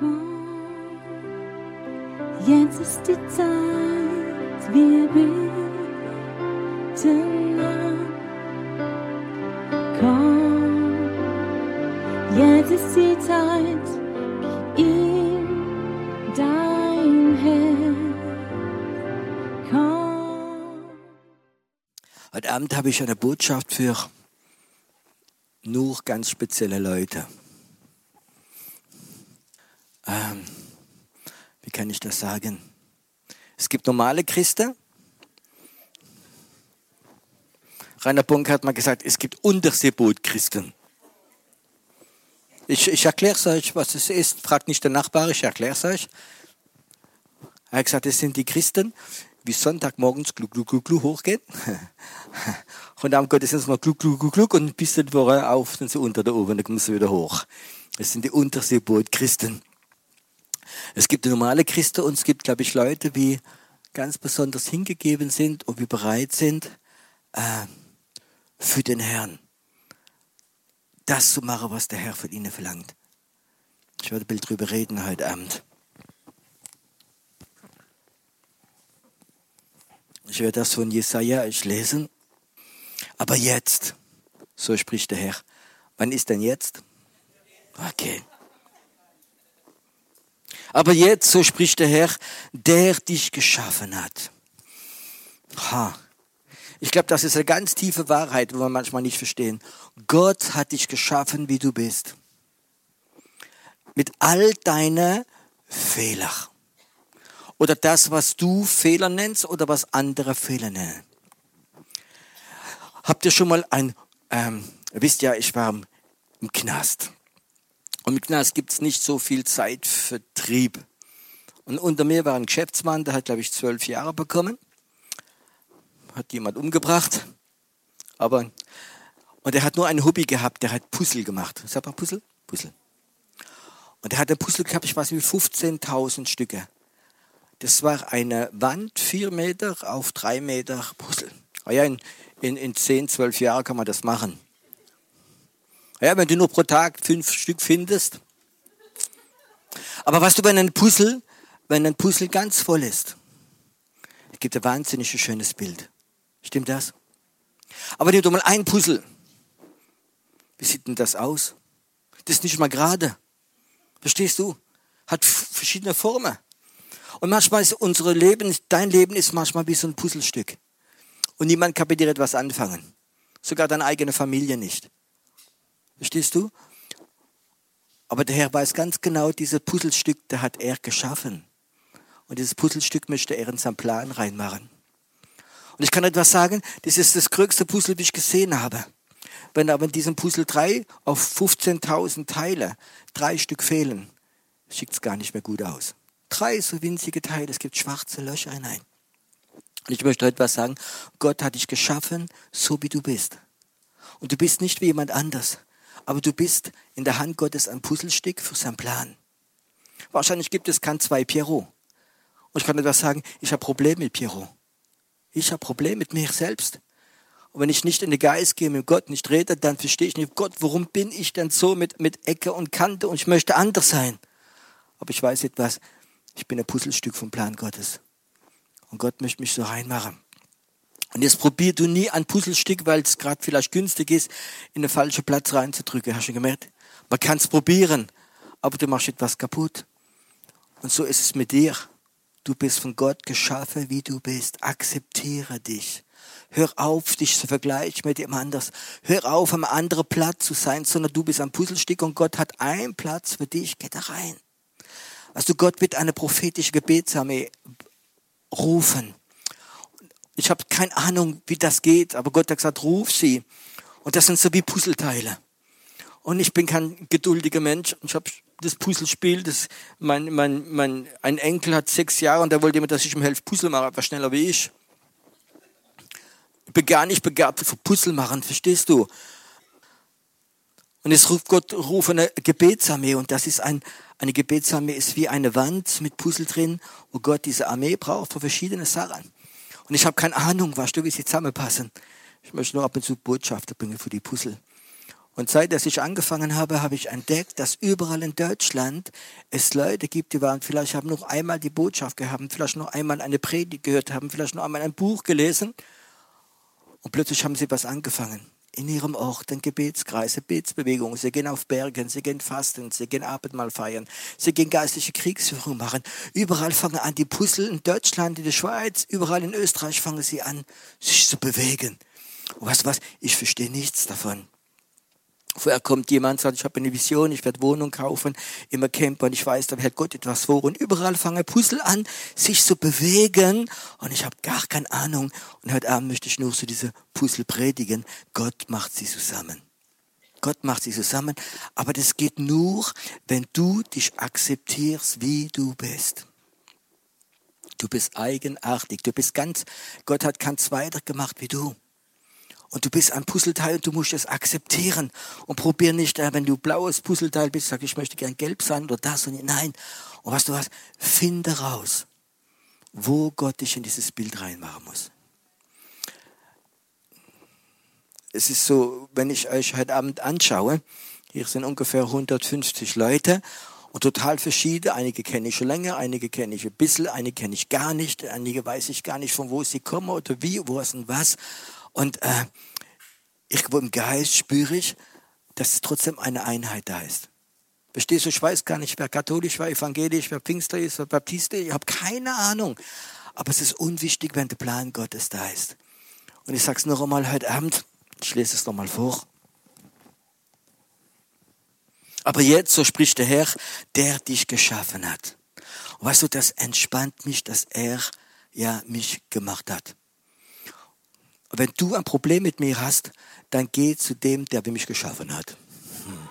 Komm, jetzt ist die Zeit, wir beten an. Komm, jetzt ist die Zeit, gib ihm dein Herz. Komm. Heute Abend habe ich eine Botschaft für nur ganz spezielle Leute. Ähm, wie kann ich das sagen? Es gibt normale Christen. Rainer Bonk hat mal gesagt, es gibt Unterseeboot-Christen. Ich, ich erkläre es euch, was es ist. Fragt nicht der Nachbar, ich erkläre es euch. Er hat gesagt, es sind die Christen, wie Sonntagmorgens gluck, gluck, gluck, gluck hochgehen. und am Gottesdienst noch gluck, gluck, gluck, gluck und bis die Woche auf, dann so unter der Ofen, dann kommen sie wieder hoch. Das sind die Unterseeboot-Christen. Es gibt normale Christen und es gibt, glaube ich, Leute, die ganz besonders hingegeben sind und die bereit sind, äh, für den Herrn das zu machen, was der Herr von ihnen verlangt. Ich werde ein Bild drüber reden heute Abend. Ich werde das von Jesaja lesen. Aber jetzt, so spricht der Herr. Wann ist denn jetzt? Okay. Aber jetzt, so spricht der Herr, der dich geschaffen hat. Ha. Ich glaube, das ist eine ganz tiefe Wahrheit, wo wir manchmal nicht verstehen. Gott hat dich geschaffen, wie du bist. Mit all deinen Fehlern. Oder das, was du Fehler nennst oder was andere Fehler nennen. Habt ihr schon mal ein, ähm, wisst ja, ich war im Knast. Und im Knast gibt es nicht so viel Zeit für Trieb. Und unter mir war ein Geschäftsmann, der hat, glaube ich, zwölf Jahre bekommen. Hat jemand umgebracht. Aber, und er hat nur ein Hobby gehabt, der hat Puzzle gemacht. Sag mal Puzzle? Puzzle. Und er hat ein Puzzle gehabt, ich weiß nicht, 15.000 Stücke. Das war eine Wand, vier Meter auf drei Meter Puzzle. Ah ja, in, in, in zehn, zwölf Jahren kann man das machen. Ja, wenn du nur pro Tag fünf Stück findest. Aber was du bei einem Puzzle, wenn ein Puzzle ganz voll ist, gibt ein wahnsinnig schönes Bild. Stimmt das? Aber nimm doch mal ein Puzzle. Wie sieht denn das aus? Das ist nicht mal gerade. Verstehst du? Hat verschiedene Formen. Und manchmal ist unser Leben, dein Leben ist manchmal wie so ein Puzzlestück. Und niemand kann mit dir etwas anfangen. Sogar deine eigene Familie nicht. Verstehst du? Aber der Herr weiß ganz genau, dieses Puzzlestück, der hat er geschaffen. Und dieses Puzzlestück möchte er in seinen Plan reinmachen. Und ich kann etwas sagen, das ist das größte Puzzle, das ich gesehen habe. Wenn aber in diesem Puzzle drei auf 15.000 Teile drei Stück fehlen, sieht es gar nicht mehr gut aus. Drei so winzige Teile, es gibt schwarze Löcher hinein. Und ich möchte etwas sagen, Gott hat dich geschaffen, so wie du bist. Und du bist nicht wie jemand anders aber du bist in der Hand Gottes ein Puzzlestück für seinen Plan. Wahrscheinlich gibt es kein zwei Pierrot. Und ich kann etwas sagen, ich habe Probleme mit Pierrot. Ich habe Probleme mit mir selbst. Und wenn ich nicht in den Geist gehe, mit Gott nicht rede, dann verstehe ich nicht, Gott, warum bin ich denn so mit, mit Ecke und Kante und ich möchte anders sein. Aber ich weiß etwas, ich bin ein Puzzlestück vom Plan Gottes. Und Gott möchte mich so reinmachen. Und jetzt probier du nie ein Puzzlestück, weil es gerade vielleicht günstig ist, in den falschen Platz reinzudrücken. Hast du gemerkt? Man kann es probieren, aber du machst etwas kaputt. Und so ist es mit dir. Du bist von Gott geschaffen, wie du bist. Akzeptiere dich. Hör auf, dich zu vergleichen mit jemand anders. Hör auf, am anderen Platz zu sein, sondern du bist ein Puzzlestück und Gott hat einen Platz für dich. Geh da rein. Also Gott wird eine prophetische Gebetsarmee rufen. Ich habe keine Ahnung, wie das geht, aber Gott hat gesagt, ruf sie. Und das sind so wie Puzzleteile. Und ich bin kein geduldiger Mensch. Ich habe das Puzzlespiel, das, mein, mein, mein, ein Enkel hat sechs Jahre und der wollte immer, dass ich ihm helfe, Puzzle mache, aber schneller wie ich. Ich bin gar nicht begabt für Puzzle machen, verstehst du? Und jetzt ruft Gott, ruft eine Gebetsarmee und das ist ein, eine Gebetsarmee ist wie eine Wand mit Puzzle drin, wo Gott diese Armee braucht für verschiedene Sachen. Und ich habe keine Ahnung, du, wie sie zusammenpassen. Ich möchte nur ab und zu Botschaften bringen für die Puzzle. Und seit dass ich angefangen habe, habe ich entdeckt, dass überall in Deutschland es Leute gibt, die waren vielleicht haben noch einmal die Botschaft gehabt, vielleicht noch einmal eine Predigt gehört haben, vielleicht noch einmal ein Buch gelesen und plötzlich haben sie was angefangen in ihrem Ort ein Gebetskreis, eine Gebetsbewegung. Sie gehen auf Bergen, sie gehen fasten, sie gehen Abendmahl feiern, sie gehen geistliche Kriegsführung machen. Überall fangen an die Puzzle in Deutschland, in der Schweiz, überall in Österreich fangen sie an, sich zu bewegen. Du was? Ich verstehe nichts davon. Vorher kommt jemand, sagt, ich habe eine Vision, ich werde Wohnung kaufen, immer Camper und ich weiß, da hat Gott etwas vor. Und überall fangen Puzzle an, sich zu bewegen und ich habe gar keine Ahnung. Und heute Abend möchte ich nur so diese Puzzle predigen. Gott macht sie zusammen. Gott macht sie zusammen, aber das geht nur, wenn du dich akzeptierst, wie du bist. Du bist eigenartig, du bist ganz, Gott hat keins weiter gemacht wie du. Und du bist ein Puzzleteil und du musst es akzeptieren. Und probier nicht, äh, wenn du blaues Puzzleteil bist, sag ich möchte gern gelb sein oder das und nein. Und weißt du was? Finde raus, wo Gott dich in dieses Bild reinmachen muss. Es ist so, wenn ich euch heute Abend anschaue, hier sind ungefähr 150 Leute und total verschieden. Einige kenne ich schon länger, einige kenne ich ein bisschen, einige kenne ich gar nicht, einige weiß ich gar nicht, von wo sie kommen oder wie, wo und was. Und äh, irgendwo im Geist spüre ich, dass es trotzdem eine Einheit da ist. Verstehst du, ich weiß gar nicht, wer katholisch, wer evangelisch, wer Pfingster ist, wer Baptist ist. Ich habe keine Ahnung. Aber es ist unwichtig, wenn der Plan Gottes da ist. Und ich sage es noch einmal heute Abend, ich lese es noch mal vor. Aber jetzt, so spricht der Herr, der dich geschaffen hat. Und weißt du, das entspannt mich, dass er ja mich gemacht hat. Wenn du ein Problem mit mir hast, dann geh zu dem, der mich geschaffen hat. Hm.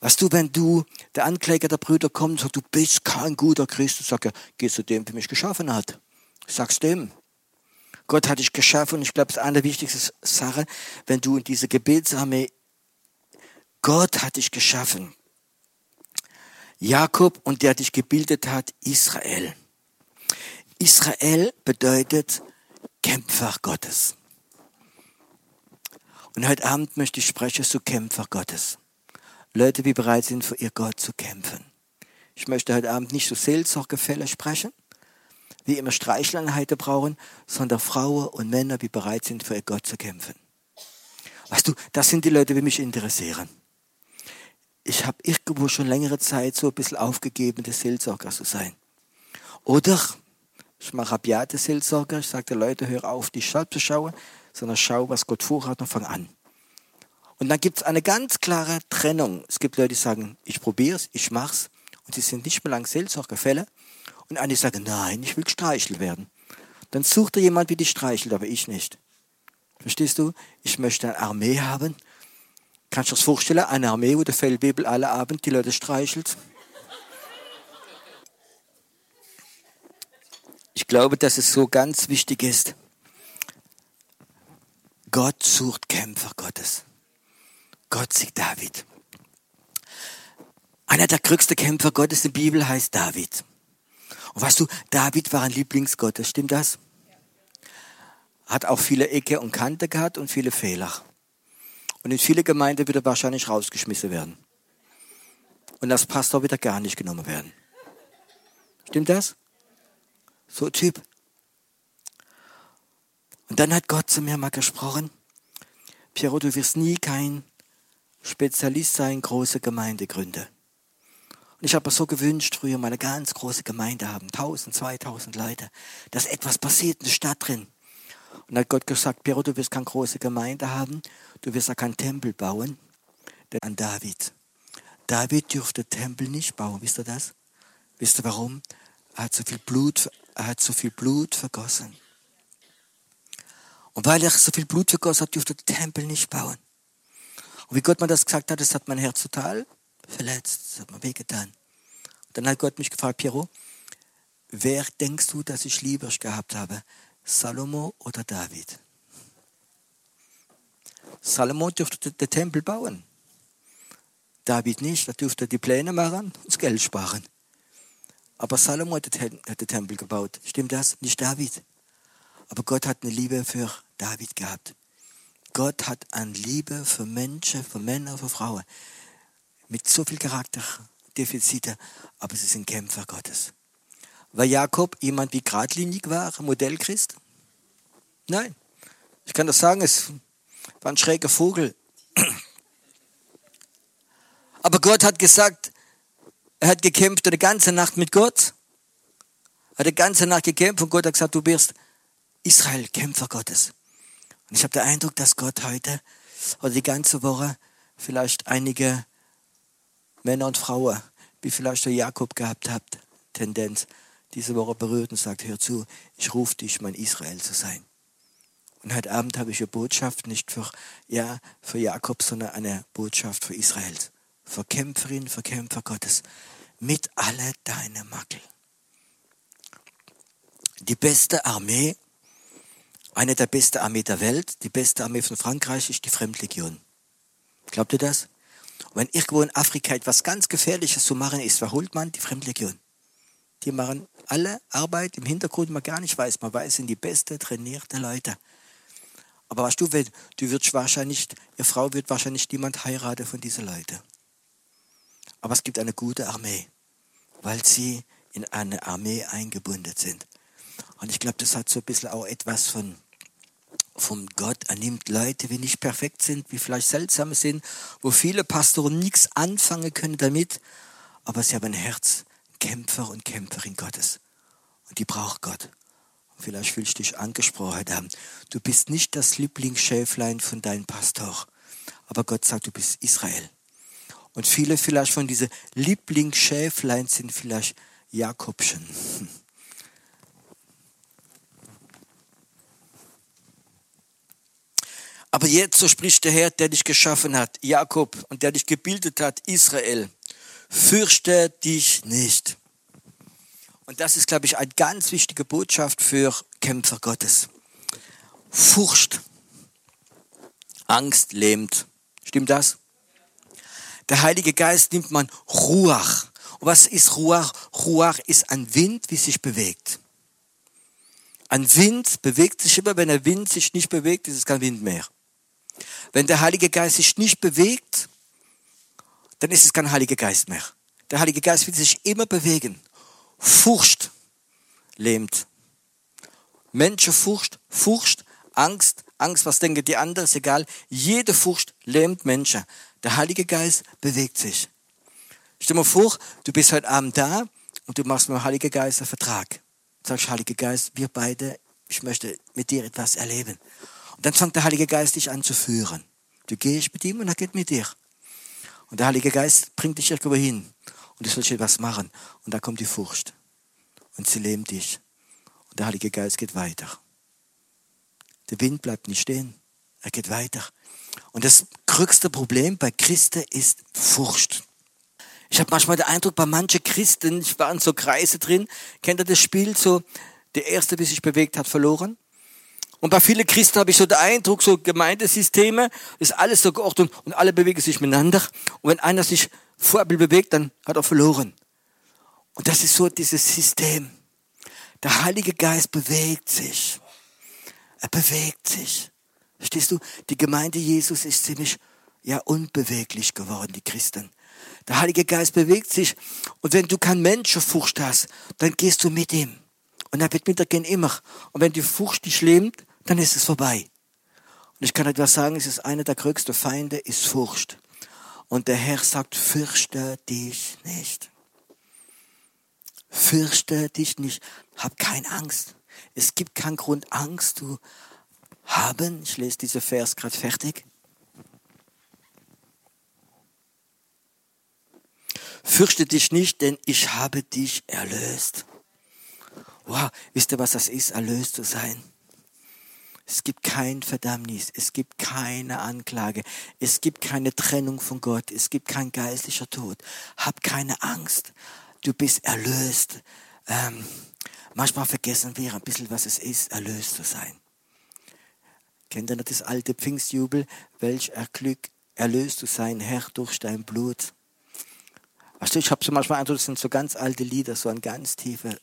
Weißt du, wenn du, der Ankläger der Brüder kommt und sagt, du bist kein guter Christ, sag er, geh zu dem, der mich geschaffen hat. Sag's dem. Gott hat dich geschaffen und ich glaube, es ist eine der wichtigsten Sachen, wenn du in diese Gebetsarmee, Gott hat dich geschaffen. Jakob und der dich gebildet hat, Israel. Israel bedeutet Kämpfer Gottes. Und heute Abend möchte ich sprechen zu Kämpfer Gottes. Leute, die bereit sind, für ihr Gott zu kämpfen. Ich möchte heute Abend nicht so Seelsorgefälle sprechen, wie immer Streicheleinheiten brauchen, sondern Frauen und Männer, die bereit sind, für ihr Gott zu kämpfen. Weißt du, das sind die Leute, die mich interessieren. Ich habe irgendwo schon längere Zeit so ein bisschen aufgegeben, der Seelsorger zu sein. Oder ich mache rabiate Seelsorge. Ich sage den Leuten, hör auf, dich selbst zu schauen, sondern schau, was Gott vorhat und fang an. Und dann gibt es eine ganz klare Trennung. Es gibt Leute, die sagen, ich probiere es, ich mach's. Und sie sind nicht mehr lang Seelsorgefälle. Und andere sagen, nein, ich will gestreichelt werden. Dann sucht er jemand, wie dich streichelt, aber ich nicht. Verstehst du? Ich möchte eine Armee haben. Kannst du dir das vorstellen? Eine Armee, wo der Feldwebel alle Abend die Leute streichelt? Ich glaube, dass es so ganz wichtig ist. Gott sucht Kämpfer Gottes. Gott sieht David. Einer der größten Kämpfer Gottes in der Bibel heißt David. Und weißt du, David war ein Lieblingsgottes, stimmt das? Hat auch viele Ecke und Kante gehabt und viele Fehler. Und in viele Gemeinden wird er wahrscheinlich rausgeschmissen werden. Und als Pastor wird er gar nicht genommen werden. Stimmt das? So Typ. Und dann hat Gott zu mir mal gesprochen, Piero, du wirst nie kein Spezialist sein, große Gemeinde gründen. Und ich habe mir so gewünscht, früher mal eine ganz große Gemeinde haben, 1000, 2000 Leute, dass etwas passiert in der Stadt drin. Und dann hat Gott gesagt, Piero, du wirst keine große Gemeinde haben, du wirst auch keinen Tempel bauen, denn an David. David dürfte Tempel nicht bauen, wisst ihr das? Wisst ihr warum? Er hat so viel Blut er hat so viel Blut vergossen. Und weil er so viel Blut vergossen hat, durfte der Tempel nicht bauen. Und wie Gott mir das gesagt hat, das hat mein Herz total verletzt. Das hat mir wehgetan. Und dann hat Gott mich gefragt, Piero, wer denkst du, dass ich lieber gehabt habe? Salomo oder David? Salomo durfte den Tempel bauen. David nicht, er durfte die Pläne machen und das Geld sparen. Aber Salomo hat den Tempel gebaut. Stimmt das? Nicht David. Aber Gott hat eine Liebe für David gehabt. Gott hat an Liebe für Menschen, für Männer, für Frauen mit so viel Charakterdefizite, aber sie sind Kämpfer Gottes. War Jakob jemand wie geradlinig war, Modellchrist? Nein. Ich kann das sagen, es war ein schräger Vogel. Aber Gott hat gesagt, er hat gekämpft eine ganze Nacht mit Gott. Er hat eine ganze Nacht gekämpft und Gott hat gesagt, du wirst Israel, Kämpfer Gottes. Und ich habe den Eindruck, dass Gott heute oder die ganze Woche vielleicht einige Männer und Frauen, wie vielleicht der Jakob gehabt habt, Tendenz, diese Woche berührt und sagt, hör zu, ich rufe dich, mein Israel zu sein. Und heute Abend habe ich eine Botschaft nicht für, ja, für Jakob, sondern eine Botschaft für Israel. Für Kämpferin, für Kämpfer Gottes. Mit alle deine Makel. Die beste Armee, eine der besten Armee der Welt, die beste Armee von Frankreich ist die Fremdlegion. Glaubt ihr das? Und wenn irgendwo in Afrika etwas ganz Gefährliches zu machen ist, verholt man die Fremdlegion. Die machen alle Arbeit im Hintergrund, man gar nicht weiß. Man weiß, sind die beste trainierte Leute. Aber weißt du, du wirst wahrscheinlich, ihr Frau wird wahrscheinlich niemand heiraten von diesen Leuten. Aber es gibt eine gute Armee, weil sie in eine Armee eingebunden sind. Und ich glaube, das hat so ein bisschen auch etwas von, vom Gott. Er nimmt Leute, die nicht perfekt sind, wie vielleicht seltsam sind, wo viele Pastoren nichts anfangen können damit, aber sie haben ein Herz, Kämpfer und Kämpferin Gottes. Und die braucht Gott. Und vielleicht fühlst du dich angesprochen haben. Du bist nicht das Lieblingsschäflein von deinem Pastor. Aber Gott sagt, du bist Israel. Und viele vielleicht von diesen Lieblingsschäflein sind vielleicht Jakobschen. Aber jetzt, so spricht der Herr, der dich geschaffen hat, Jakob, und der dich gebildet hat, Israel fürchte dich nicht. Und das ist, glaube ich, eine ganz wichtige Botschaft für Kämpfer Gottes. Furcht, Angst lähmt. Stimmt das? Der Heilige Geist nimmt man Ruach. Und was ist Ruach? Ruach ist ein Wind, wie sich bewegt. Ein Wind bewegt sich immer, wenn der Wind sich nicht bewegt, ist es kein Wind mehr. Wenn der Heilige Geist sich nicht bewegt, dann ist es kein Heiliger Geist mehr. Der Heilige Geist will sich immer bewegen. Furcht lähmt. Menschenfurcht, Furcht, Angst, Angst, was denken die anderen, ist egal. Jede Furcht lähmt Menschen. Der Heilige Geist bewegt sich. Stell dir mal vor, du bist heute Abend da und du machst mit dem Heiligen Geist einen Vertrag. Du sagst, Heiliger Geist, wir beide, ich möchte mit dir etwas erleben. Und dann fängt der Heilige Geist dich an zu führen. Du gehst mit ihm und er geht mit dir. Und der Heilige Geist bringt dich irgendwo hin. Und du sollst etwas machen. Und da kommt die Furcht. Und sie lähmt dich. Und der Heilige Geist geht weiter. Der Wind bleibt nicht stehen. Er geht weiter. Und das größte Problem bei Christen ist Furcht. Ich habe manchmal den Eindruck, bei manchen Christen, ich war in so Kreise drin, kennt ihr das Spiel so, der Erste, der sich bewegt hat, verloren? Und bei vielen Christen habe ich so den Eindruck, so Gemeindesysteme, ist alles so geordnet und alle bewegen sich miteinander. Und wenn einer sich Vorbild bewegt, dann hat er verloren. Und das ist so dieses System. Der Heilige Geist bewegt sich. Er bewegt sich. Verstehst du? Die Gemeinde Jesus ist ziemlich, ja, unbeweglich geworden, die Christen. Der Heilige Geist bewegt sich. Und wenn du kein Menschenfurcht hast, dann gehst du mit ihm. Und er wird mit dir gehen immer. Und wenn die Furcht dich lähmt, dann ist es vorbei. Und ich kann etwas sagen, es ist einer der größten Feinde, ist Furcht. Und der Herr sagt, fürchte dich nicht. Fürchte dich nicht. Hab keine Angst. Es gibt keinen Grund, Angst zu haben. Ich lese diesen Vers gerade fertig. Fürchte dich nicht, denn ich habe dich erlöst. Wow, wisst ihr, was das ist, erlöst zu sein? Es gibt kein Verdammnis, es gibt keine Anklage, es gibt keine Trennung von Gott, es gibt kein geistlicher Tod. Hab keine Angst, du bist erlöst. Ähm, manchmal vergessen wir ein bisschen, was es ist, erlöst zu sein. Kennt ihr noch das alte Pfingstjubel? Welch Erglück, erlöst zu sein, Herr, durch dein Blut. Du, ich habe so manchmal Eindruck, das sind so ganz alte Lieder, so ein ganz tiefer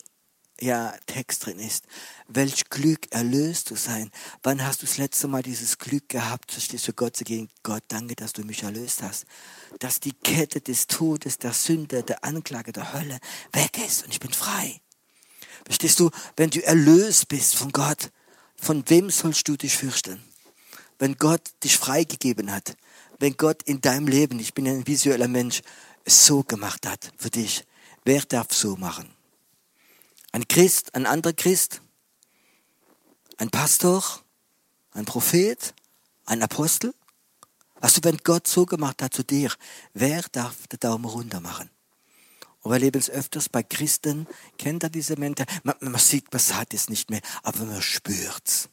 ja, Text drin ist. Welch Glück, erlöst zu sein. Wann hast du das letzte Mal dieses Glück gehabt, verstehst du Gott zu gehen? Gott, danke, dass du mich erlöst hast. Dass die Kette des Todes, der Sünde, der Anklage, der Hölle weg ist und ich bin frei. Verstehst du, wenn du erlöst bist von Gott, von wem sollst du dich fürchten? Wenn Gott dich freigegeben hat, wenn Gott in deinem Leben, ich bin ein visueller Mensch, es so gemacht hat für dich, wer darf so machen? Ein Christ, ein anderer Christ, ein Pastor, ein Prophet, ein Apostel? Du, wenn Gott so gemacht hat zu dir, wer darf den Daumen runter machen? Und wir leben es öfters bei Christen, kennt er diese Mente? Man, man sieht, man sagt es nicht mehr, aber man spürt's.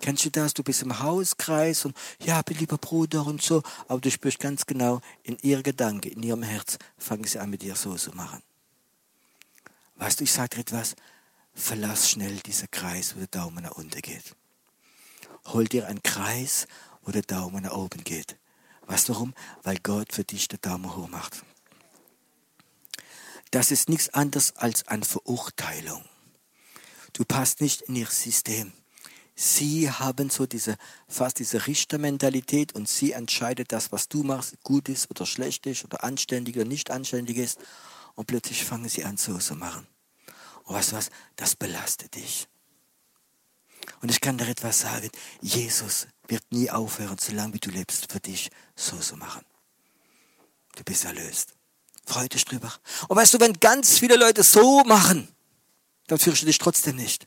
Kennst du das? Du bist im Hauskreis und ja, lieber Bruder und so, aber du spürst ganz genau, in ihr Gedanke, in ihrem Herz, fangen sie an mit dir so zu machen. Weißt du, ich sage dir etwas, verlass schnell diesen Kreis, wo der Daumen nach unten geht. Hol dir einen Kreis, wo der Daumen nach oben geht. Weißt du warum? Weil Gott für dich den Daumen hoch macht. Das ist nichts anderes als eine Verurteilung. Du passt nicht in ihr System. Sie haben so diese, fast diese Richtermentalität und sie entscheidet das, was du machst, gut ist oder schlecht ist oder anständig oder nicht anständig ist. Und plötzlich fangen sie an, so zu machen. Und du was? Das belastet dich. Und ich kann dir etwas sagen. Jesus wird nie aufhören, solange wie du lebst, für dich so zu machen. Du bist erlöst. Freu dich drüber. Und weißt du, wenn ganz viele Leute so machen, dann fürchte dich trotzdem nicht.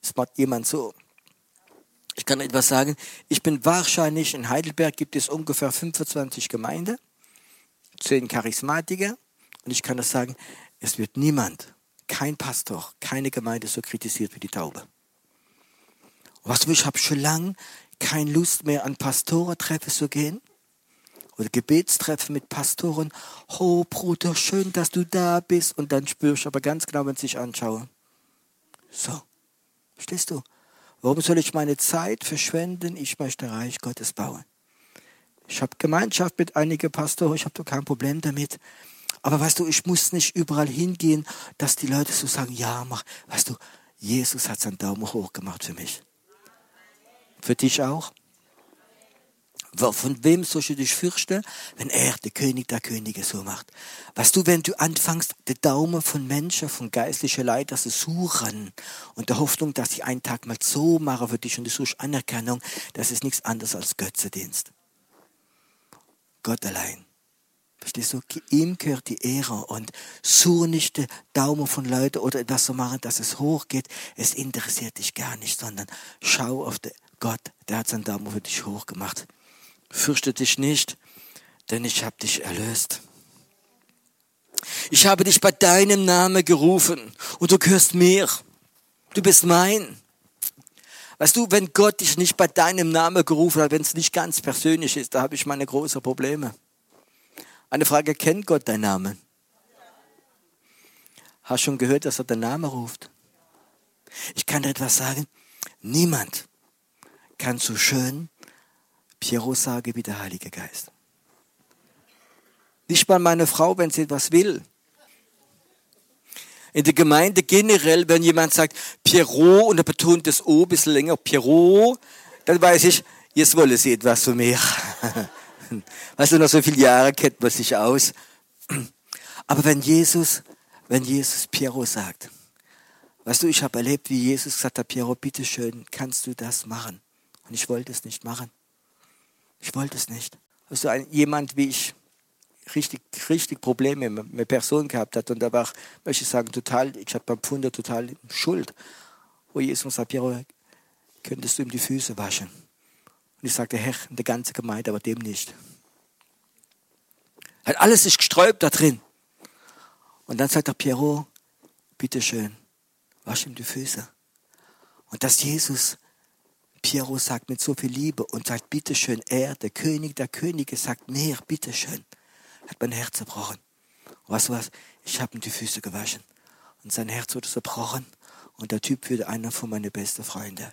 Es macht jemand so. Ich kann etwas sagen. Ich bin wahrscheinlich, in Heidelberg gibt es ungefähr 25 Gemeinden, 10 Charismatiker. Und ich kann das sagen, es wird niemand, kein Pastor, keine Gemeinde so kritisiert wie die Taube. Was ich habe schon lange keine Lust mehr an Pastorentreffen zu gehen oder Gebetstreffen mit Pastoren. Oh Bruder, schön, dass du da bist. Und dann spüre ich aber ganz genau, wenn ich sich anschaue. So, verstehst du? Warum soll ich meine Zeit verschwenden? Ich möchte Reich Gottes bauen. Ich habe Gemeinschaft mit einigen Pastoren, ich habe doch kein Problem damit. Aber weißt du, ich muss nicht überall hingehen, dass die Leute so sagen, ja, mach. Weißt du, Jesus hat seinen Daumen hoch gemacht für mich. Für dich auch? Von wem sollst du dich fürchten, wenn er, der König der Könige, so macht? Weißt du, wenn du anfängst, den Daumen von Menschen, von geistlichen Leitern zu suchen und der Hoffnung, dass ich einen Tag mal so mache für dich und du suchst Anerkennung, das ist nichts anderes als Götzedienst. Gott allein. Verstehst du? Ihm gehört die Ehre und suche nicht den Daumen von Leuten oder etwas zu machen, dass es hochgeht. Es interessiert dich gar nicht, sondern schau auf den Gott, der hat seinen Daumen für dich hochgemacht. Fürchte dich nicht, denn ich habe dich erlöst. Ich habe dich bei deinem Namen gerufen und du gehörst mir. Du bist mein. Weißt du, wenn Gott dich nicht bei deinem Namen gerufen hat, wenn es nicht ganz persönlich ist, da habe ich meine großen Probleme. Eine Frage, kennt Gott deinen Namen? Hast schon gehört, dass er den Namen ruft? Ich kann dir etwas sagen. Niemand kann so schön Piero sagen wie der Heilige Geist. Nicht mal meine Frau, wenn sie etwas will. In der Gemeinde generell, wenn jemand sagt Pierrot und er betont das O ein bisschen länger, Pierrot, dann weiß ich, jetzt wolle sie etwas von mir. Weißt du, nach so vielen Jahren kennt man sich aus. Aber wenn Jesus, wenn Jesus Piero sagt, weißt du, ich habe erlebt, wie Jesus gesagt hat, Piero, bitteschön, kannst du das machen? Und ich wollte es nicht machen. Ich wollte es nicht. Du, ein, jemand wie ich richtig, richtig Probleme mit, Personen gehabt hat und da war, möchte ich sagen, total, ich habe beim Pfunder total Schuld. Wo Jesus sagt, Piero, könntest du ihm die Füße waschen? Und ich sagte, Herr, in der ganzen Gemeinde, aber dem nicht. Hat alles sich gesträubt da drin. Und dann sagt der Pierrot, bitteschön, wasch ihm die Füße. Und dass Jesus Pierrot sagt mit so viel Liebe und sagt, bitteschön, er, der König der Könige, sagt, mehr, bitteschön, hat mein Herz zerbrochen. Und weißt du was? Ich habe ihm die Füße gewaschen. Und sein Herz wurde zerbrochen. Und der Typ wurde einer von meinen besten Freunden.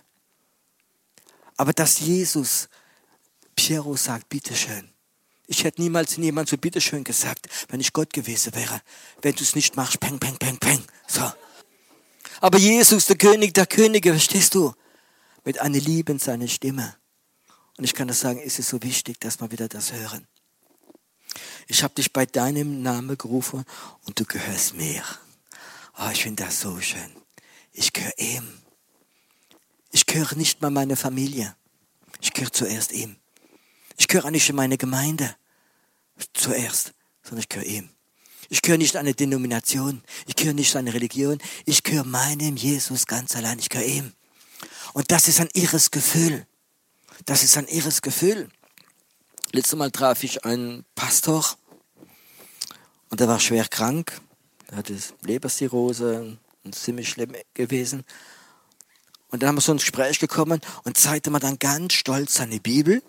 Aber dass Jesus Piero sagt, bitteschön. Ich hätte niemals jemand so bitteschön gesagt, wenn ich Gott gewesen wäre. Wenn du es nicht machst, peng, peng, peng, peng. So. Aber Jesus, der König der Könige, verstehst du? Mit einer Liebe in seiner Stimme. Und ich kann das sagen, ist es so wichtig, dass wir wieder das hören. Ich habe dich bei deinem Namen gerufen und du gehörst mir. Oh, ich finde das so schön. Ich gehöre ihm. Ich gehöre nicht mal meiner Familie. Ich gehöre zuerst ihm. Ich gehöre nicht in meine Gemeinde zuerst, sondern ich gehöre ihm. Ich gehöre nicht einer Denomination. Ich gehöre nicht einer Religion. Ich gehöre meinem Jesus ganz allein. Ich gehöre ihm. Und das ist ein irres Gefühl. Das ist ein irres Gefühl. Letztes Mal traf ich einen Pastor und der war schwer krank. Er hatte Leberzirrhose und ziemlich schlimm gewesen. Und dann haben wir so ins Gespräch gekommen und zeigte mir dann ganz stolz seine Bibel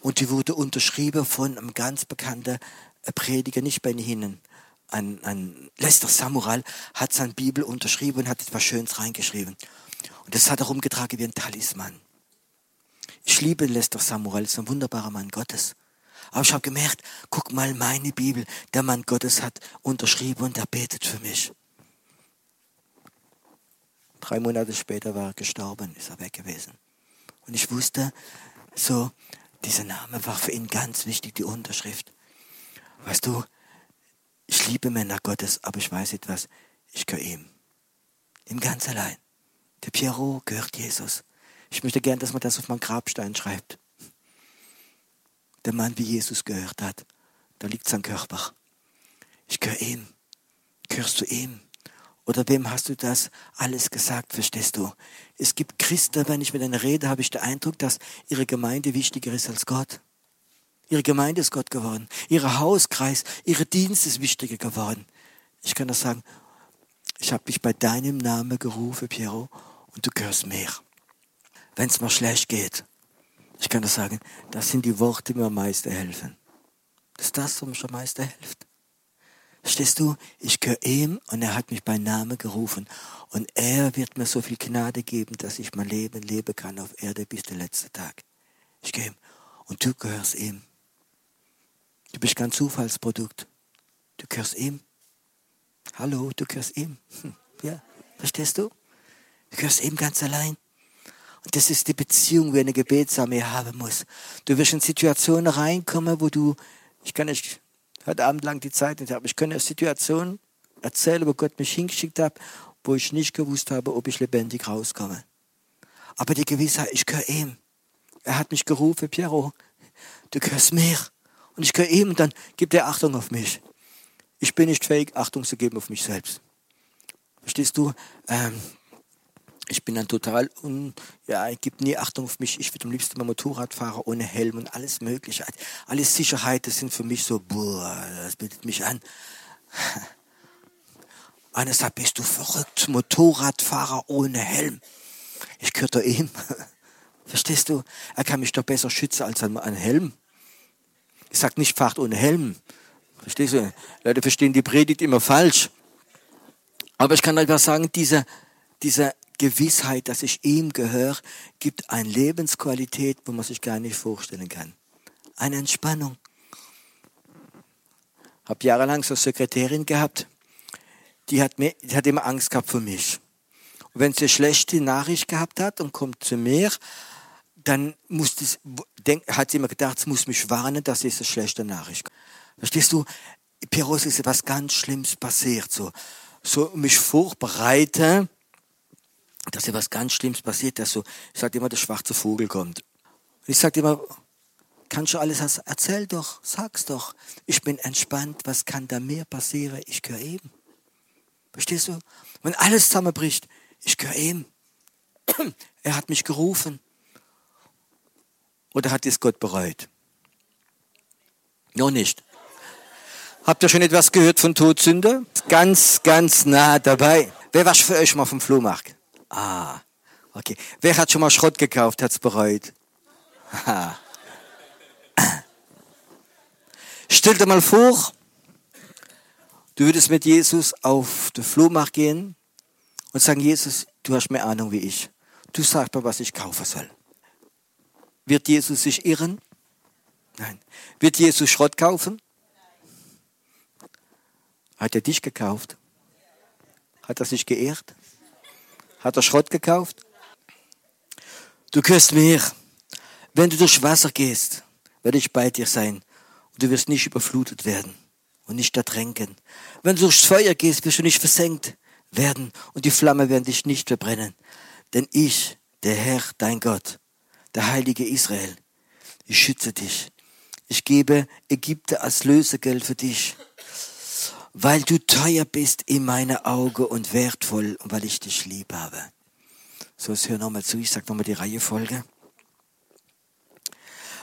und die wurde unterschrieben von einem ganz bekannten Prediger, nicht bei Ihnen. Ein, ein Lester Samurai hat seine Bibel unterschrieben und hat etwas Schönes reingeschrieben. Und das hat er rumgetragen wie ein Talisman. Ich liebe Lester Samurai, ist ein wunderbarer Mann Gottes. Aber ich habe gemerkt, guck mal, meine Bibel, der Mann Gottes hat unterschrieben und er betet für mich. Drei Monate später war er gestorben, ist er weg gewesen. Und ich wusste, so, dieser Name war für ihn ganz wichtig, die Unterschrift. Weißt du, ich liebe Männer Gottes, aber ich weiß etwas, ich gehöre ihm. Ihm ganz allein. Der Pierrot gehört Jesus. Ich möchte gern, dass man das auf meinen Grabstein schreibt. Der Mann, wie Jesus gehört hat, da liegt sein Körper. Ich gehöre ihm. Gehörst du ihm? Oder wem hast du das alles gesagt, verstehst du? Es gibt Christen, wenn ich mit ihnen rede, habe ich den Eindruck, dass ihre Gemeinde wichtiger ist als Gott. Ihre Gemeinde ist Gott geworden. Ihr Hauskreis, ihre Dienst ist wichtiger geworden. Ich kann das sagen, ich habe dich bei deinem Namen gerufen, Piero, und du gehörst mir. Wenn es mir schlecht geht, ich kann das sagen, das sind die Worte, die mir am meisten helfen. Das ist das, was mir am meisten hilft. Verstehst du? Ich gehöre ihm und er hat mich bei Namen gerufen. Und er wird mir so viel Gnade geben, dass ich mein Leben leben kann auf Erde bis der letzte Tag. Ich gehe ihm. Und du gehörst ihm. Du bist kein Zufallsprodukt. Du gehörst ihm. Hallo, du gehörst ihm. Hm, ja, verstehst du? Du gehörst ihm ganz allein. Und das ist die Beziehung, wie eine Gebetsarmee haben muss. Du wirst in Situationen reinkommen, wo du, ich kann nicht heute Abend lang die Zeit nicht haben. Ich kann eine Situation erzählen, wo Gott mich hingeschickt hat, wo ich nicht gewusst habe, ob ich lebendig rauskomme. Aber die Gewissheit, ich gehöre ihm. Er hat mich gerufen, Piero, du gehörst mir. Und ich gehöre ihm und dann gibt er Achtung auf mich. Ich bin nicht fähig, Achtung zu geben auf mich selbst. Verstehst du? Ähm, ich bin dann total un, ja, gebe nie Achtung auf mich. Ich würde am liebsten mal Motorrad fahren ohne Helm und alles Mögliche. Alles Sicherheit, das sind für mich so, boah, das bildet mich an. Sagt, bist du verrückt, Motorradfahrer ohne Helm. Ich gehöre doch ihm. Verstehst du? Er kann mich doch besser schützen als ein, Helm. Ich sage nicht, fahrt ohne Helm. Verstehst du? Leute verstehen die Predigt immer falsch. Aber ich kann einfach sagen, dieser, dieser Gewissheit, dass ich ihm gehöre, gibt eine Lebensqualität, wo man sich gar nicht vorstellen kann. Eine Entspannung. Habe jahrelang so eine Sekretärin gehabt, die hat, mir, die hat immer Angst gehabt für mich. Und wenn sie eine schlechte Nachricht gehabt hat und kommt zu mir, dann muss das, denk, hat sie immer gedacht, sie muss mich warnen, dass es eine schlechte Nachricht. Verstehst du? Piros ist etwas ganz Schlimmes passiert, so, so mich vorbereiten dass etwas ganz Schlimmes passiert, dass so, ich sage immer, der schwarze Vogel kommt. Und ich sage immer, kannst du alles, erzähl doch, sag's doch. Ich bin entspannt, was kann da mehr passieren? Ich gehöre eben. Verstehst du? Wenn alles zusammenbricht, ich gehöre eben. Er hat mich gerufen. Oder hat es Gott bereut? Noch nicht. Habt ihr schon etwas gehört von Todsünder? Ganz, ganz nah dabei. Wer war für euch mal vom Flohmarkt? Ah, okay. Wer hat schon mal Schrott gekauft, hat es bereut? Stell dir mal vor, du würdest mit Jesus auf den Flohmarkt gehen und sagen, Jesus, du hast mehr Ahnung wie ich. Du sagst mir, was ich kaufen soll. Wird Jesus sich irren? Nein. Wird Jesus Schrott kaufen? Hat er dich gekauft? Hat er sich geehrt? Hat er Schrott gekauft? Du küsst mir. Wenn du durch Wasser gehst, werde ich bei dir sein und du wirst nicht überflutet werden und nicht ertränken. Wenn du durchs Feuer gehst, wirst du nicht versenkt werden und die Flamme werden dich nicht verbrennen. Denn ich, der Herr, dein Gott, der Heilige Israel, ich schütze dich. Ich gebe Ägypten als Lösegeld für dich, weil du teuer bist in meine Augen und wertvoll und weil ich dich lieb habe. So, jetzt hör nochmal zu, ich sag nochmal die Reihe Folge.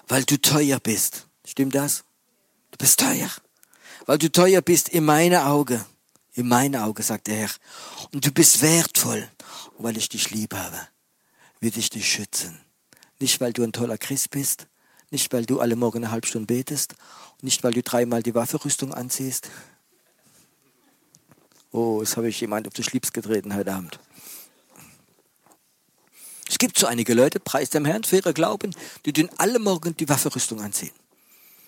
Weil du teuer bist. Stimmt das? Du bist teuer. Weil du teuer bist in meine Augen. In meine Augen, sagt der Herr. Und du bist wertvoll. Und weil ich dich lieb habe, will ich dich schützen. Nicht, weil du ein toller Christ bist, nicht, weil du alle Morgen eine halbe Stunde betest, nicht, weil du dreimal die Waffenrüstung anziehst. Oh, jetzt habe ich jemand auf den Schlips getreten heute Abend. Es gibt so einige Leute, preis dem Herrn für ihre Glauben, die den alle Morgen die Waffenrüstung anziehen.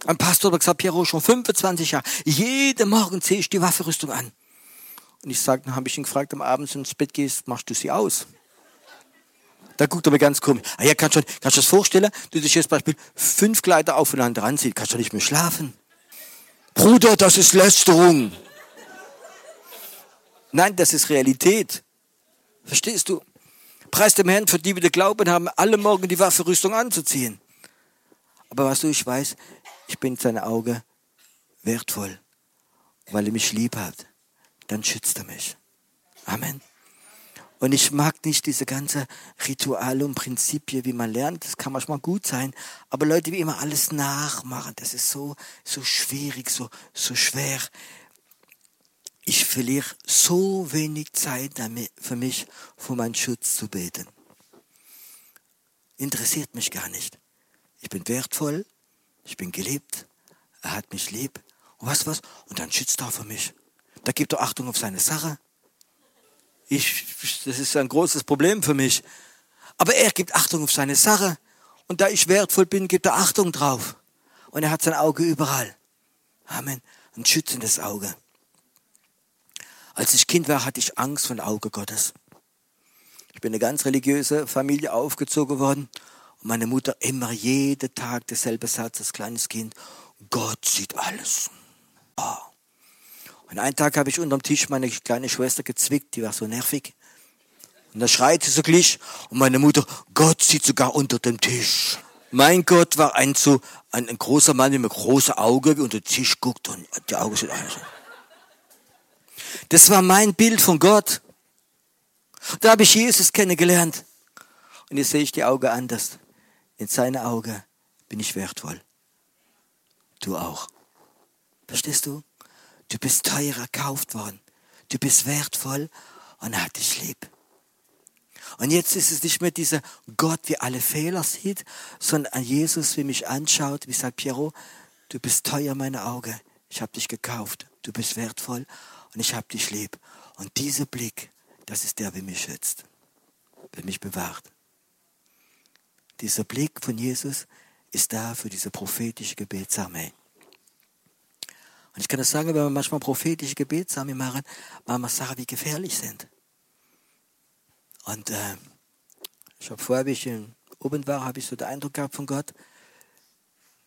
Ein Pastor hat gesagt, Piero, schon 25 Jahre, jeden Morgen ziehe ich die Waffenrüstung an. Und ich sage, dann habe ich ihn gefragt, am Abend, wenn du ins Bett gehst, machst du sie aus? Da guckt er mir ganz komisch. Ah ja, kannst du, kannst du das vorstellen? Du dich jetzt Beispiel fünf Kleider aufeinander anziehst, kannst du nicht mehr schlafen. Bruder, das ist Lästerung. Nein, das ist Realität. Verstehst du? Preis dem Herrn, für die wir Glauben haben, alle morgen die Waffenrüstung anzuziehen. Aber was du, ich weiß, ich bin in seinen Augen wertvoll, weil er mich lieb hat. Dann schützt er mich. Amen. Und ich mag nicht diese ganze Rituale und Prinzipien, wie man lernt. Das kann manchmal gut sein. Aber Leute, die immer alles nachmachen, das ist so, so schwierig, so, so schwer. Ich verliere so wenig Zeit damit, für mich, für meinen Schutz zu beten. Interessiert mich gar nicht. Ich bin wertvoll, ich bin geliebt, er hat mich lieb. Und was, was? Und dann schützt er für mich. Da gibt er Achtung auf seine Sache. Ich, das ist ein großes Problem für mich. Aber er gibt Achtung auf seine Sache. Und da ich wertvoll bin, gibt er Achtung drauf. Und er hat sein Auge überall. Amen. Ein schützendes Auge. Als ich Kind war, hatte ich Angst vor dem Auge Gottes. Ich bin in eine ganz religiöse Familie aufgezogen worden. Und meine Mutter immer jeden Tag derselbe Satz als kleines Kind. Gott sieht alles. Oh. Und einen Tag habe ich unterm Tisch meine kleine Schwester gezwickt, die war so nervig. Und da schreit sie so gleich. Und meine Mutter, Gott sieht sogar unter dem Tisch. Mein Gott war ein so, ein, ein großer Mann mit einem großen Auge, wie unter den Tisch guckt und die Augen sind alles. Das war mein Bild von Gott. Da habe ich Jesus kennengelernt. Und jetzt sehe ich die Augen anders. In seine Augen bin ich wertvoll. Du auch. Verstehst du? Du bist teuer erkauft worden. Du bist wertvoll und er hat dich lieb. Und jetzt ist es nicht mehr dieser Gott, wie alle Fehler sieht, sondern Jesus, wie mich anschaut, wie sagt Piero, du bist teuer, meine Augen. Ich habe dich gekauft. Du bist wertvoll und ich habe dich lieb. Und dieser Blick, das ist der, der mich schützt, der mich bewahrt. Dieser Blick von Jesus ist da für diese prophetische Gebetsarmee. Und ich kann das sagen, wenn wir manchmal prophetische Gebetssamen machen, wir Sachen, die gefährlich sind. Und äh, ich habe vorher, wie ich oben war, habe ich so den Eindruck gehabt von Gott.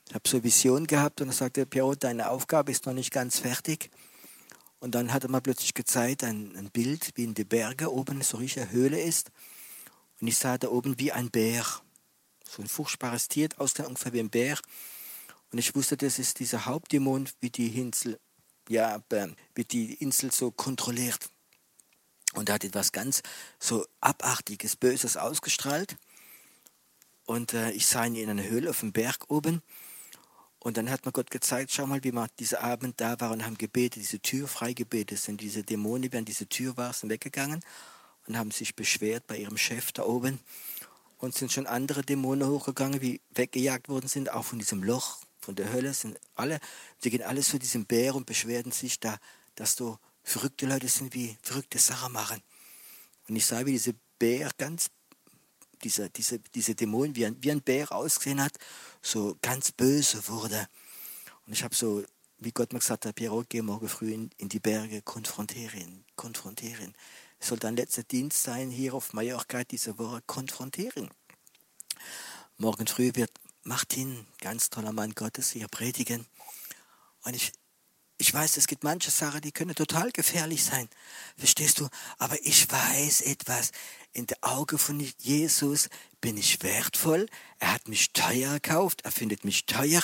Ich habe so Vision gehabt und er sagte, Piero, deine Aufgabe ist noch nicht ganz fertig. Und dann hat er mir plötzlich gezeigt, ein, ein Bild, wie in den Bergen oben so eine Höhle ist. Und ich sah da oben wie ein Bär. So ein furchtbares Tier, ausgesehen ungefähr wie ein Bär. Und ich wusste, das ist dieser Hauptdämon, wie die Insel, ja, wie die Insel so kontrolliert. Und er hat etwas ganz so Abartiges, Böses ausgestrahlt. Und äh, ich sah ihn in einer Höhle auf dem Berg oben. Und dann hat mir Gott gezeigt, schau mal, wie wir diesen Abend da waren und haben gebetet, diese Tür frei gebetet sind. Diese Dämonen, die an diese Tür waren, sind weggegangen und haben sich beschwert bei ihrem Chef da oben. Und sind schon andere Dämonen hochgegangen, die weggejagt worden sind, auch von diesem Loch von der Hölle sind alle, sie gehen alles zu diesem Bär und beschweren sich da, dass so verrückte Leute sind, wie verrückte Sachen machen. Und ich sah, wie diese Bär ganz, dieser, diese, diese Dämon, wie ein, wie ein Bär ausgesehen hat, so ganz böse wurde. Und ich habe so, wie Gott mir gesagt hat, Piero, geh morgen früh in, in die Berge, konfrontieren, konfrontieren. soll dein letzter Dienst sein hier auf Mallorca diese Woche konfrontieren. Morgen früh wird Martin, ganz toller Mann Gottes, hier predigen. Und ich, ich weiß, es gibt manche Sachen, die können total gefährlich sein. Verstehst du? Aber ich weiß etwas. In der Auge von Jesus bin ich wertvoll. Er hat mich teuer gekauft. Er findet mich teuer.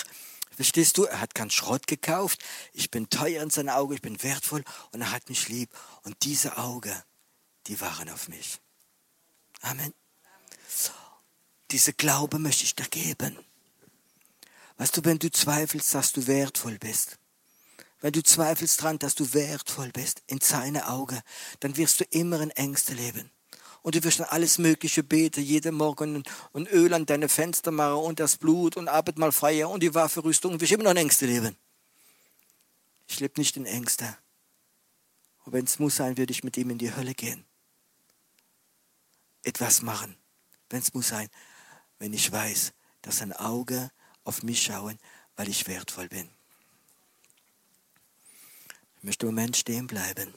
Verstehst du? Er hat keinen Schrott gekauft. Ich bin teuer in seinen Augen. Ich bin wertvoll. Und er hat mich lieb. Und diese Augen, die waren auf mich. Amen. Diese Glaube möchte ich dir geben. Weißt du, wenn du zweifelst, dass du wertvoll bist, wenn du zweifelst dran, dass du wertvoll bist in seine Augen, dann wirst du immer in Ängste leben. Und du wirst dann alles Mögliche beten, jeden Morgen und Öl an deine Fenster machen und das Blut und Abendmahl feiern und die Waffenrüstung und wirst immer noch in Ängste leben. Ich lebe nicht in Ängste. Und wenn es muss sein, würde ich mit ihm in die Hölle gehen. Etwas machen, wenn es muss sein, wenn ich weiß, dass sein Auge auf mich schauen, weil ich wertvoll bin. Ich möchte im Moment stehen bleiben.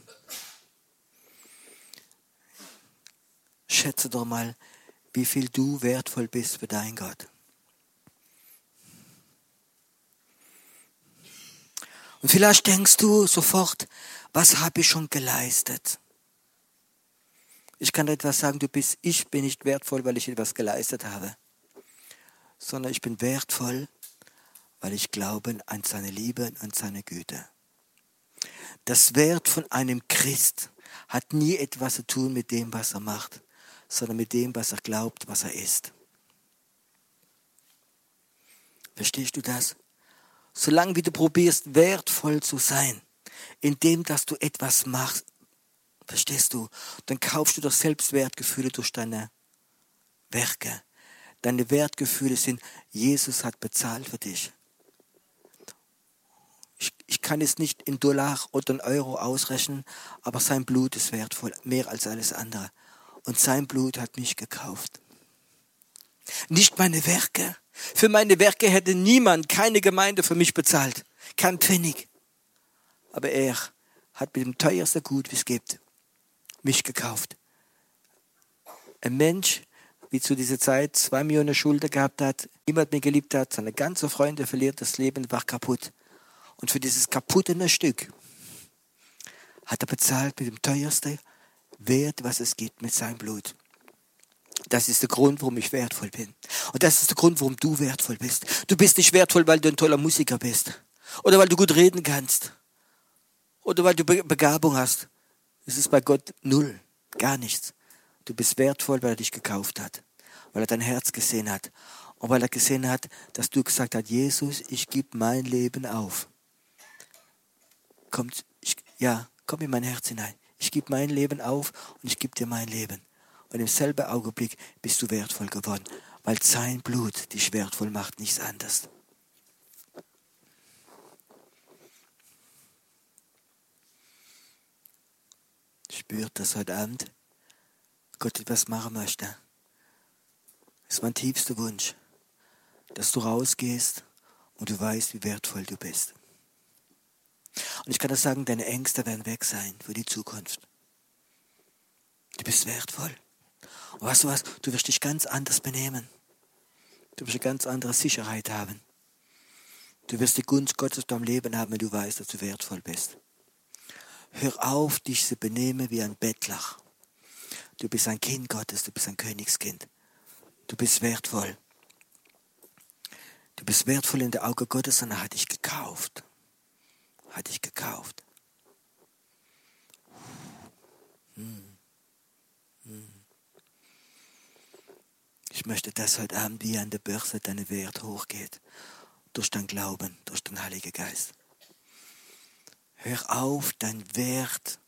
Schätze doch mal, wie viel du wertvoll bist für dein Gott. Und vielleicht denkst du sofort, was habe ich schon geleistet? Ich kann dir etwas sagen, du bist, ich bin nicht wertvoll, weil ich etwas geleistet habe, sondern ich bin wertvoll, weil ich glaube an seine Liebe und an seine Güte. Das Wert von einem Christ hat nie etwas zu tun mit dem, was er macht, sondern mit dem, was er glaubt, was er ist. Verstehst du das? Solange wie du probierst, wertvoll zu sein, indem dass du etwas machst, verstehst du, dann kaufst du doch Selbstwertgefühle durch deine Werke. Deine Wertgefühle sind, Jesus hat bezahlt für dich. Ich, ich kann es nicht in Dollar oder in Euro ausrechnen, aber sein Blut ist wertvoll, mehr als alles andere. Und sein Blut hat mich gekauft. Nicht meine Werke. Für meine Werke hätte niemand, keine Gemeinde für mich bezahlt. Kein Pfennig. Aber er hat mit dem teuersten Gut, wie es gibt, mich gekauft. Ein Mensch, wie zu dieser Zeit zwei Millionen Schulden gehabt hat, niemand mehr geliebt hat, seine ganzen Freunde verliert, das Leben war kaputt. Und für dieses kaputte Stück hat er bezahlt mit dem teuersten Wert, was es gibt, mit seinem Blut. Das ist der Grund, warum ich wertvoll bin. Und das ist der Grund, warum du wertvoll bist. Du bist nicht wertvoll, weil du ein toller Musiker bist. Oder weil du gut reden kannst. Oder weil du Begabung hast. Es ist bei Gott null. Gar nichts. Du bist wertvoll, weil er dich gekauft hat. Weil er dein Herz gesehen hat. Und weil er gesehen hat, dass du gesagt hast, Jesus, ich gebe mein Leben auf kommt, ich, ja, komm in mein Herz hinein. Ich gebe mein Leben auf und ich gebe dir mein Leben. Und im selben Augenblick bist du wertvoll geworden, weil sein Blut dich wertvoll macht, nichts anderes. Spürt das heute Abend? Gott etwas machen möchte. Das ist mein tiefster Wunsch, dass du rausgehst und du weißt, wie wertvoll du bist. Und ich kann dir sagen, deine Ängste werden weg sein für die Zukunft. Du bist wertvoll. Und weißt du was? Du wirst dich ganz anders benehmen. Du wirst eine ganz andere Sicherheit haben. Du wirst die Gunst Gottes in deinem Leben haben, wenn du weißt, dass du wertvoll bist. Hör auf, dich zu benehmen wie ein Bettler. Du bist ein Kind Gottes, du bist ein Königskind. Du bist wertvoll. Du bist wertvoll in der Auge Gottes und er hat dich gekauft hat dich gekauft. Ich möchte, dass heute Abend wie an der Börse deine Wert hochgeht. Durch dein Glauben, durch den Heiligen Geist. Hör auf, dein Wert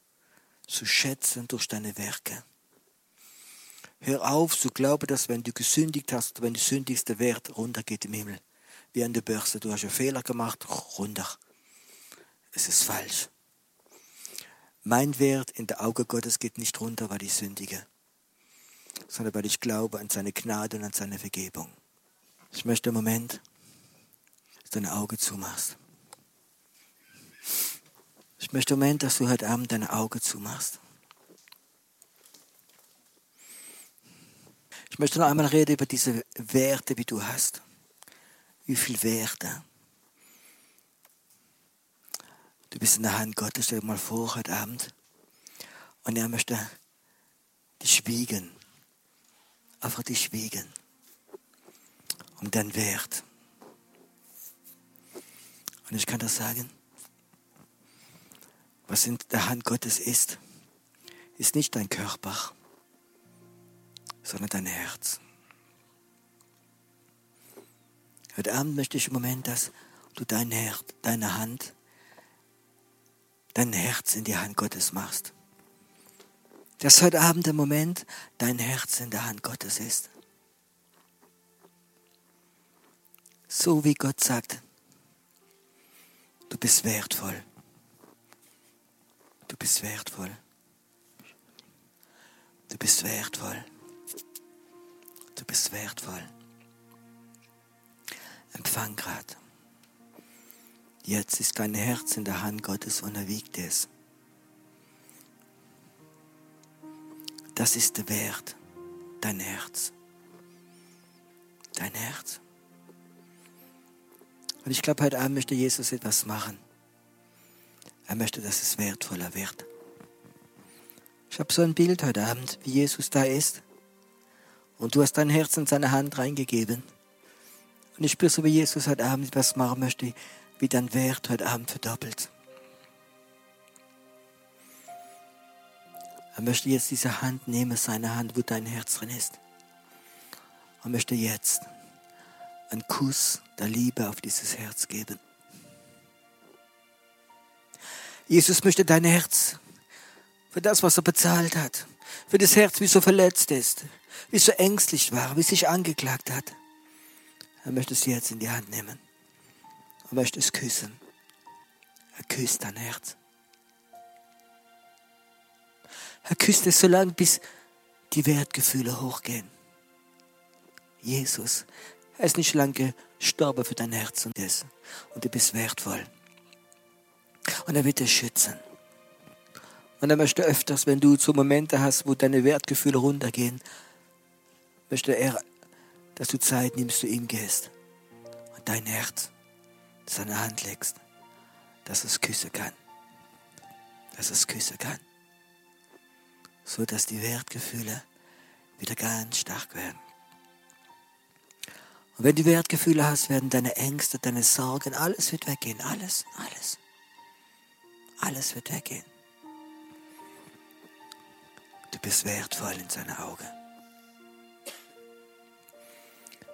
zu schätzen durch deine Werke. Hör auf zu glauben, dass wenn du gesündigt hast, wenn du sündigst, der Wert runtergeht im Himmel. Wie an der Börse. Du hast einen Fehler gemacht, runter es ist falsch. Mein Wert in der Auge Gottes geht nicht runter, weil ich sündige, sondern weil ich glaube an seine Gnade und an seine Vergebung. Ich möchte im Moment, dass du deine Augen zumachst. Ich möchte im Moment, dass du heute Abend deine Augen zumachst. Ich möchte noch einmal reden über diese Werte, wie du hast. Wie viele Werte? Du bist in der Hand Gottes, stell dir mal vor, heute Abend. Und er möchte dich wiegen. Einfach dich wiegen. Um deinen Wert. Und ich kann das sagen. Was in der Hand Gottes ist, ist nicht dein Körper, sondern dein Herz. Heute Abend möchte ich im Moment, dass du dein Herz, deine Hand, dein Herz in die Hand Gottes machst. Dass heute Abend der Moment dein Herz in der Hand Gottes ist. So wie Gott sagt, du bist wertvoll. Du bist wertvoll. Du bist wertvoll. Du bist wertvoll. Empfang grad. Jetzt ist dein Herz in der Hand Gottes und er wiegt es. Das ist der Wert, dein Herz. Dein Herz. Und ich glaube, heute Abend möchte Jesus etwas machen. Er möchte, dass es wertvoller wird. Ich habe so ein Bild heute Abend, wie Jesus da ist. Und du hast dein Herz in seine Hand reingegeben. Und ich spüre so, wie Jesus heute Abend etwas machen möchte, wie dein Wert heute Abend verdoppelt. Er möchte jetzt diese Hand nehmen, seine Hand, wo dein Herz drin ist. Er möchte jetzt einen Kuss der Liebe auf dieses Herz geben. Jesus möchte dein Herz für das, was er bezahlt hat, für das Herz, wie so verletzt ist, wie so ängstlich war, wie sich angeklagt hat. Er möchte es jetzt in die Hand nehmen. Er möchte es küssen. Er küsst dein Herz. Er küsst es so lange, bis die Wertgefühle hochgehen. Jesus, er ist nicht lange gestorben für dein Herz und das. Und du bist wertvoll. Und er wird dich schützen. Und er möchte öfters, wenn du so Momente hast, wo deine Wertgefühle runtergehen, möchte er, dass du Zeit nimmst, zu ihm gehst und dein Herz seine Hand legst, dass es küssen kann. Dass es küssen kann. So dass die Wertgefühle wieder ganz stark werden. Und wenn du Wertgefühle hast, werden deine Ängste, deine Sorgen, alles wird weggehen. Alles, alles. Alles wird weggehen. Du bist wertvoll in seinen Augen.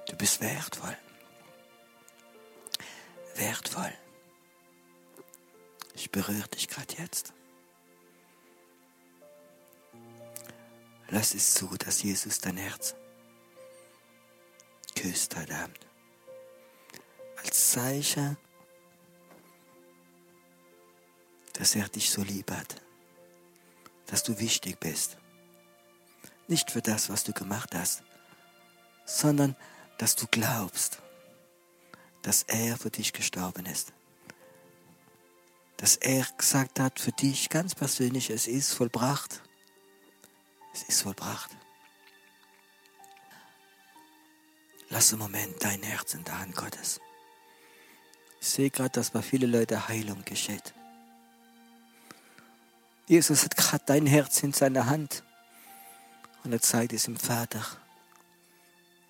Du bist wertvoll. Wertvoll. Ich berühre dich gerade jetzt. Lass es zu, dass Jesus dein Herz küsst heute Abend. Als Zeichen, dass er dich so lieb hat, dass du wichtig bist. Nicht für das, was du gemacht hast, sondern dass du glaubst, dass er für dich gestorben ist. Dass er gesagt hat für dich ganz persönlich, es ist vollbracht. Es ist vollbracht. Lass im Moment dein Herz in der Hand Gottes. Ich sehe gerade, dass bei vielen Leuten Heilung geschieht. Jesus hat gerade dein Herz in seiner Hand und er zeigt es dem Vater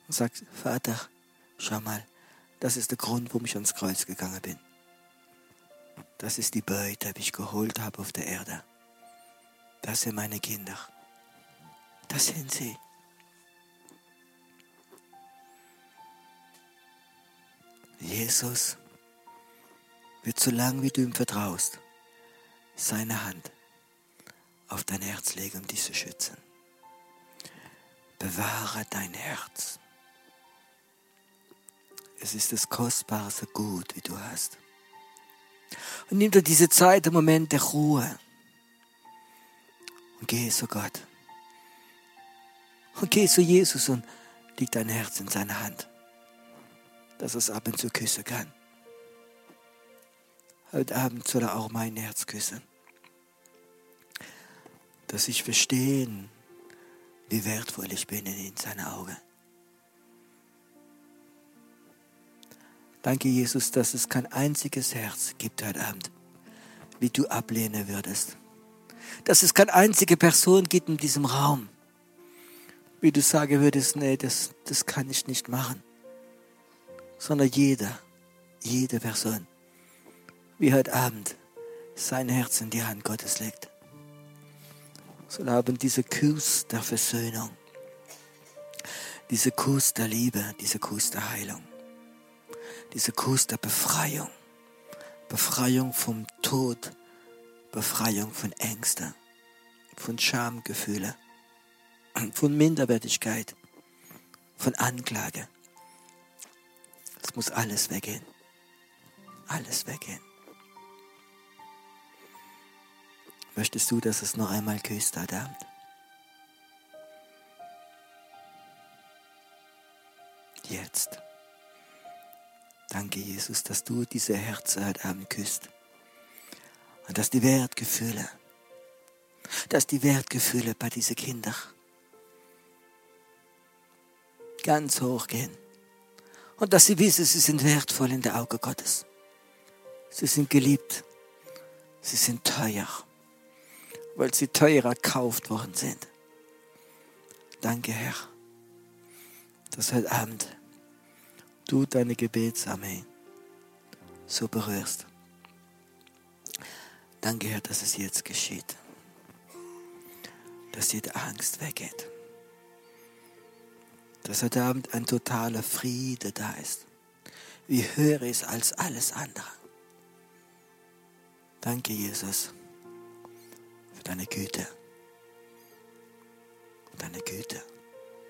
und sagt, Vater, schau mal, das ist der Grund, warum ich ans Kreuz gegangen bin. Das ist die Beute, die ich geholt habe auf der Erde. Das sind meine Kinder. Das sind sie. Jesus wird so lange, wie du ihm vertraust, seine Hand auf dein Herz legen, um dich zu schützen. Bewahre dein Herz. Es ist das kostbarste Gut, wie du hast. Und nimm dir diese Zeit, den Moment der Ruhe. Und geh zu Gott. Und geh zu Jesus und leg dein Herz in seine Hand, dass es ab und zu küssen kann. Heute Abend soll er auch mein Herz küssen. Dass ich verstehen, wie wertvoll ich bin in seinen Augen. Danke, Jesus, dass es kein einziges Herz gibt heute Abend, wie du ablehnen würdest. Dass es keine einzige Person gibt in diesem Raum, wie du sagen würdest, nee, das, das kann ich nicht machen. Sondern jeder, jede Person, wie heute Abend sein Herz in die Hand Gottes legt. Soll haben diese Kuss der Versöhnung, diese Kuss der Liebe, diese Kuss der Heilung diese Kuss der Befreiung. Befreiung vom Tod, Befreiung von Ängsten, von Schamgefühle, von Minderwertigkeit, von Anklage. Es muss alles weggehen. Alles weggehen. Möchtest du, dass es noch einmal küsst heute Abend? Jetzt. Danke, Jesus, dass du diese Herzen heute Abend küsst. Und dass die Wertgefühle, dass die Wertgefühle bei diesen Kindern ganz hoch gehen. Und dass sie wissen, sie sind wertvoll in der Augen Gottes. Sie sind geliebt. Sie sind teuer, weil sie teurer gekauft worden sind. Danke, Herr, dass heute Abend du deine Gebetsarmee so berührst. Danke, Herr, dass es jetzt geschieht. Dass jede Angst weggeht. Dass heute Abend ein totaler Friede da ist. Wie höher ist als alles andere. Danke, Jesus, für deine Güte. Deine Güte.